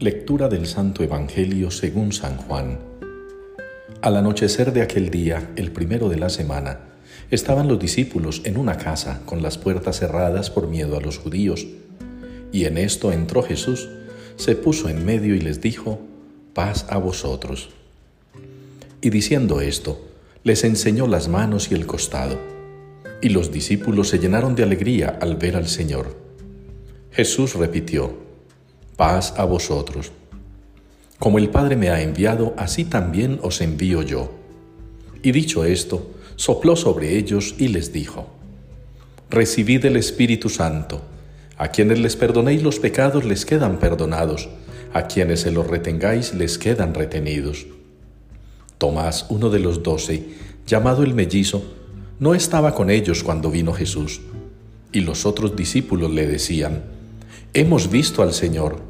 Lectura del Santo Evangelio según San Juan. Al anochecer de aquel día, el primero de la semana, estaban los discípulos en una casa con las puertas cerradas por miedo a los judíos. Y en esto entró Jesús, se puso en medio y les dijo, paz a vosotros. Y diciendo esto, les enseñó las manos y el costado. Y los discípulos se llenaron de alegría al ver al Señor. Jesús repitió, paz a vosotros. Como el Padre me ha enviado, así también os envío yo. Y dicho esto, sopló sobre ellos y les dijo, Recibid el Espíritu Santo. A quienes les perdonéis los pecados les quedan perdonados, a quienes se los retengáis les quedan retenidos. Tomás, uno de los doce, llamado el mellizo, no estaba con ellos cuando vino Jesús. Y los otros discípulos le decían, Hemos visto al Señor.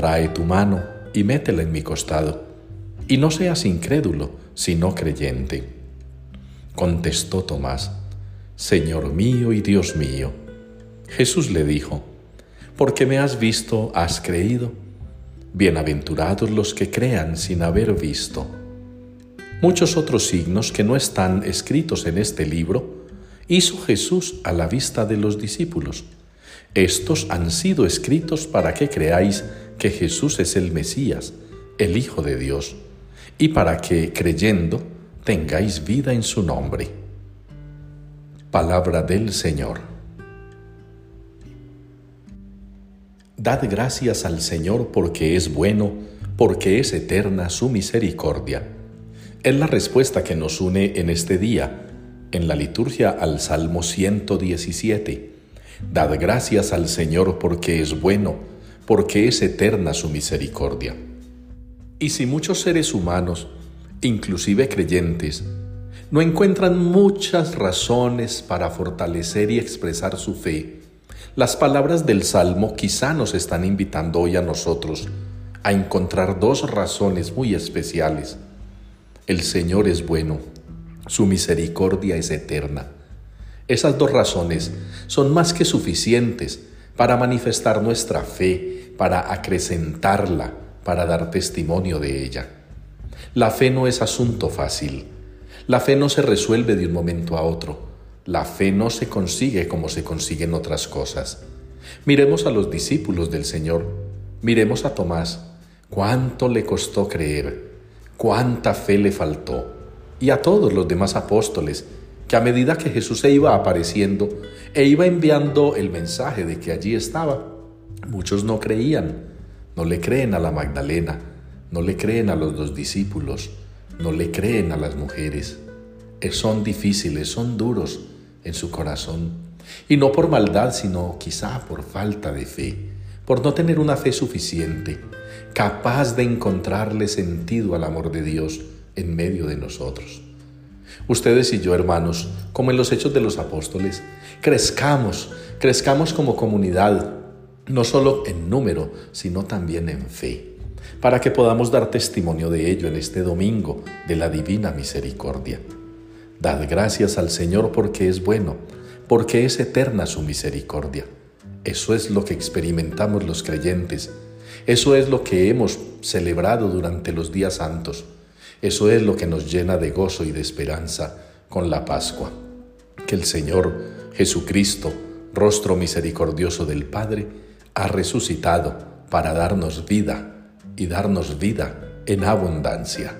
trae tu mano y métela en mi costado, y no seas incrédulo, sino creyente. Contestó Tomás, Señor mío y Dios mío. Jesús le dijo, porque me has visto, has creído. Bienaventurados los que crean sin haber visto. Muchos otros signos que no están escritos en este libro hizo Jesús a la vista de los discípulos. Estos han sido escritos para que creáis que Jesús es el Mesías, el Hijo de Dios, y para que, creyendo, tengáis vida en su nombre. Palabra del Señor. Dad gracias al Señor porque es bueno, porque es eterna su misericordia. Es la respuesta que nos une en este día, en la liturgia al Salmo 117. Dad gracias al Señor porque es bueno, porque es eterna su misericordia. Y si muchos seres humanos, inclusive creyentes, no encuentran muchas razones para fortalecer y expresar su fe, las palabras del Salmo quizá nos están invitando hoy a nosotros a encontrar dos razones muy especiales. El Señor es bueno, su misericordia es eterna. Esas dos razones son más que suficientes para manifestar nuestra fe para acrecentarla, para dar testimonio de ella. La fe no es asunto fácil. La fe no se resuelve de un momento a otro. La fe no se consigue como se consiguen otras cosas. Miremos a los discípulos del Señor. Miremos a Tomás. Cuánto le costó creer. Cuánta fe le faltó. Y a todos los demás apóstoles que a medida que Jesús se iba apareciendo e iba enviando el mensaje de que allí estaba, Muchos no creían, no le creen a la Magdalena, no le creen a los dos discípulos, no le creen a las mujeres. Son difíciles, son duros en su corazón. Y no por maldad, sino quizá por falta de fe, por no tener una fe suficiente, capaz de encontrarle sentido al amor de Dios en medio de nosotros. Ustedes y yo, hermanos, como en los hechos de los apóstoles, crezcamos, crezcamos como comunidad, no solo en número, sino también en fe, para que podamos dar testimonio de ello en este domingo de la divina misericordia. Dad gracias al Señor porque es bueno, porque es eterna su misericordia. Eso es lo que experimentamos los creyentes, eso es lo que hemos celebrado durante los días santos, eso es lo que nos llena de gozo y de esperanza con la Pascua. Que el Señor Jesucristo, rostro misericordioso del Padre, ha resucitado para darnos vida y darnos vida en abundancia.